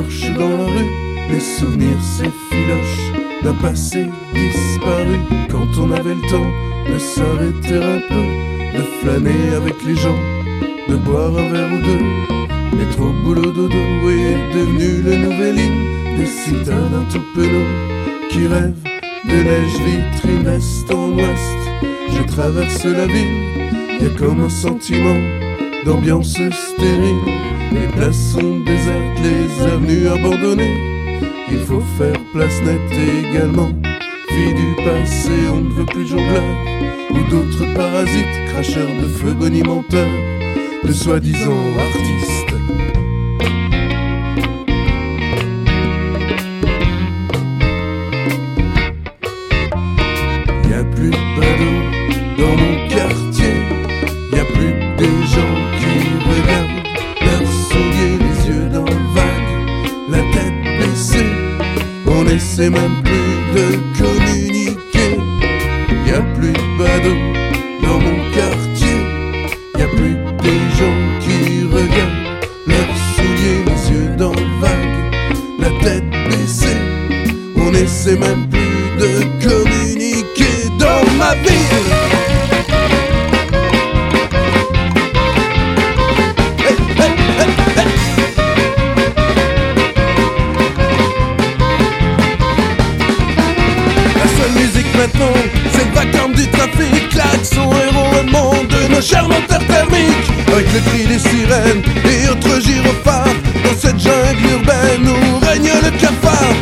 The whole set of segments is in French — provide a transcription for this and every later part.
marche dans la rue, les souvenirs s'effilochent d'un passé disparu. Quand on avait le temps de s'arrêter un peu, de flâner avec les gens, de boire un verre ou deux. Métro, boulot, dodo est devenu le nouvel hymne des citadins tout penauds qui rêvent de neige vitrine est en ouest. Je traverse la ville, y a comme un sentiment d'ambiance stérile. Les places sont désertes, les avenues abandonnées. Il faut faire place nette également. Vie du passé, on ne veut plus jongleurs ou d'autres parasites, cracheurs de feu bonimenteurs, de soi-disant artistes. On essaie même plus de communiquer. Y a plus de badauds dans mon quartier, y a plus des gens qui regardent leurs souliers, les yeux dans le vague, la tête baissée. On essaie même plus de communiquer dans ma ville. Nos chers moteurs thermiques. Avec le cri des sirènes et autres gyrophares, dans cette jungle urbaine où règne le cafard.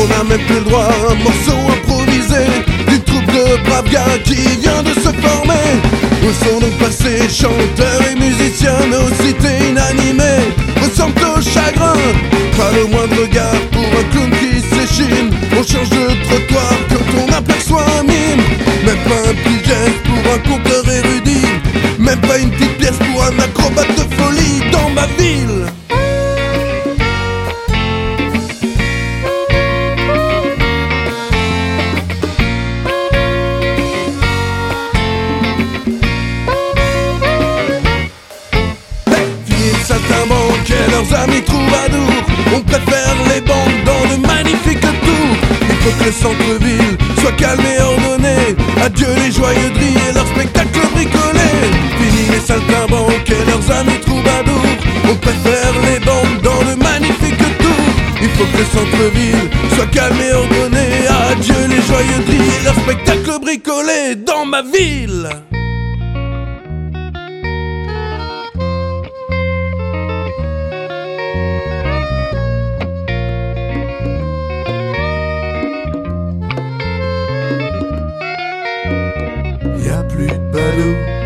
On n'a même plus le droit à un morceau improvisé d'une troupe de braves gars qui vient de se former. Où sont donc passés chanteurs et musiciens, nos cités inanimées ressemblent au chagrin. Pas le moindre regard pour un clown qui s'échine. On change de trottoir quand on aperçoit un mime. Même pas un petit pour un. Même pas une petite pièce pour un acrobate de folie dans ma ville. Et leurs amis troubadours. On préfère les bandes dans de magnifiques tours. Il faut que le centre-ville soit calme et ordonné. Adieu les spectacles bricolés Saltimbanques et leurs amis troubadours On préfère les bandes dans de magnifiques tours Il faut que le centre-ville soit calme et ordonné. Adieu les joyeuseries et leurs spectacles bricolés dans ma ville. Y a plus de ballots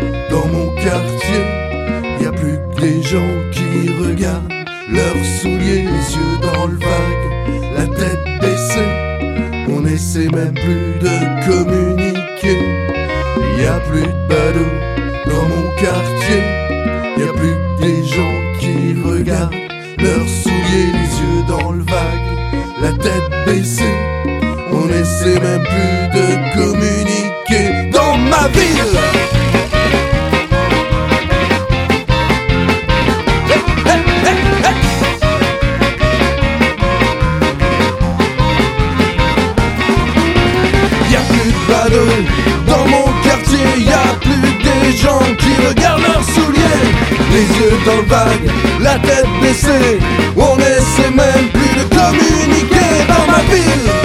gens qui regardent leurs souliers, les yeux dans le vague, la tête baissée. On essaie même plus de communiquer. Y a plus de ballots dans mon quartier. Y a plus des gens qui regardent leurs souliers, les yeux dans le vague, la tête baissée. On essaie même plus de des gens qui regardent leurs souliers. Les yeux dans le vague, la tête baissée. On essaie même plus de communiquer dans ma ville.